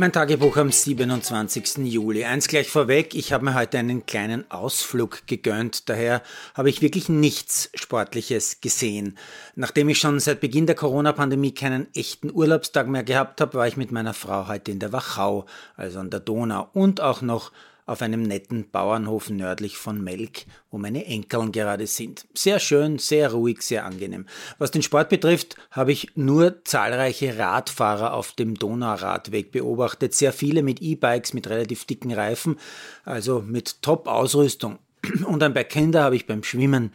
Mein Tagebuch am 27. Juli. Eins gleich vorweg, ich habe mir heute einen kleinen Ausflug gegönnt, daher habe ich wirklich nichts Sportliches gesehen. Nachdem ich schon seit Beginn der Corona-Pandemie keinen echten Urlaubstag mehr gehabt habe, war ich mit meiner Frau heute in der Wachau, also an der Donau und auch noch auf einem netten Bauernhof nördlich von Melk, wo meine Enkeln gerade sind. Sehr schön, sehr ruhig, sehr angenehm. Was den Sport betrifft, habe ich nur zahlreiche Radfahrer auf dem Donauradweg beobachtet, sehr viele mit E-Bikes mit relativ dicken Reifen, also mit Top-Ausrüstung. Und ein paar Kinder habe ich beim Schwimmen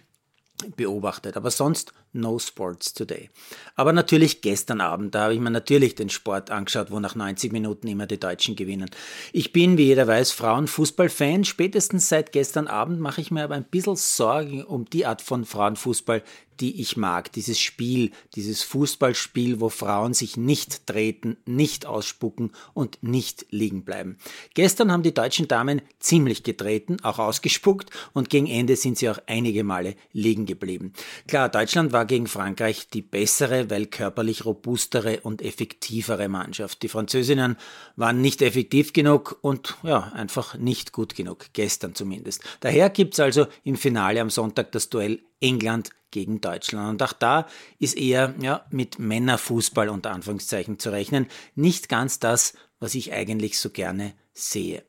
beobachtet. Aber sonst no sports today. Aber natürlich gestern Abend, da habe ich mir natürlich den Sport angeschaut, wo nach 90 Minuten immer die Deutschen gewinnen. Ich bin, wie jeder weiß, Frauenfußballfan. Spätestens seit gestern Abend mache ich mir aber ein bisschen Sorgen um die Art von Frauenfußball, die ich mag. Dieses Spiel, dieses Fußballspiel, wo Frauen sich nicht treten, nicht ausspucken und nicht liegen bleiben. Gestern haben die deutschen Damen ziemlich getreten, auch ausgespuckt und gegen Ende sind sie auch einige Male liegen geblieben. Klar, Deutschland war gegen Frankreich die bessere, weil körperlich robustere und effektivere Mannschaft. Die Französinnen waren nicht effektiv genug und ja, einfach nicht gut genug, gestern zumindest. Daher gibt's also im Finale am Sonntag das Duell England gegen Deutschland. Und auch da ist eher ja, mit Männerfußball unter Anführungszeichen zu rechnen. Nicht ganz das, was ich eigentlich so gerne sehe.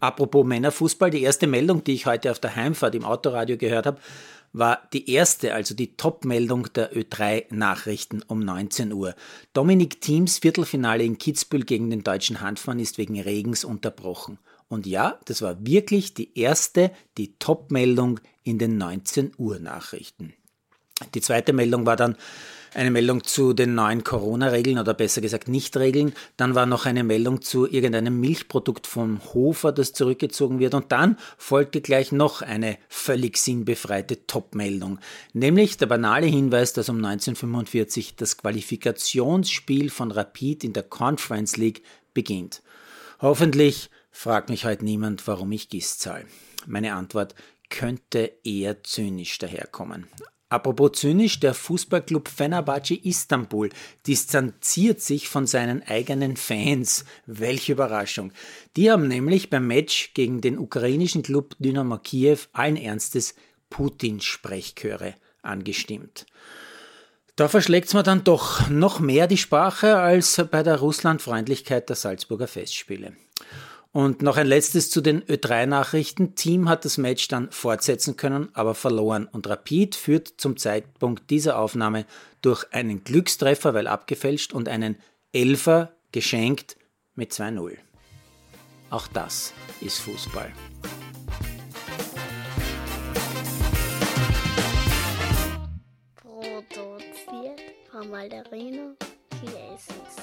Apropos Männerfußball, die erste Meldung, die ich heute auf der Heimfahrt im Autoradio gehört habe, war die erste, also die Top-Meldung der Ö3-Nachrichten um 19 Uhr. Dominik Thiems Viertelfinale in Kitzbühel gegen den deutschen Handmann ist wegen Regens unterbrochen. Und ja, das war wirklich die erste, die Top-Meldung in den 19 Uhr Nachrichten. Die zweite Meldung war dann eine Meldung zu den neuen Corona-Regeln oder besser gesagt Nicht-Regeln. Dann war noch eine Meldung zu irgendeinem Milchprodukt vom Hofer, das zurückgezogen wird. Und dann folgte gleich noch eine völlig sinnbefreite Top-Meldung. Nämlich der banale Hinweis, dass um 1945 das Qualifikationsspiel von Rapid in der Conference League beginnt. Hoffentlich fragt mich heute niemand, warum ich GIS zahle. Meine Antwort könnte eher zynisch daherkommen. Apropos zynisch, der Fußballclub Fenerbahce Istanbul distanziert sich von seinen eigenen Fans. Welche Überraschung. Die haben nämlich beim Match gegen den ukrainischen Club Dynamo Kiew allen Ernstes Putin-Sprechchöre angestimmt. Da verschlägt's mir dann doch noch mehr die Sprache als bei der Russlandfreundlichkeit der Salzburger Festspiele. Und noch ein letztes zu den Ö3-Nachrichten. Team hat das Match dann fortsetzen können, aber verloren. Und Rapid führt zum Zeitpunkt dieser Aufnahme durch einen Glückstreffer, weil abgefälscht, und einen Elfer geschenkt mit 2-0. Auch das ist Fußball. Produziert von Malderino Chiesens.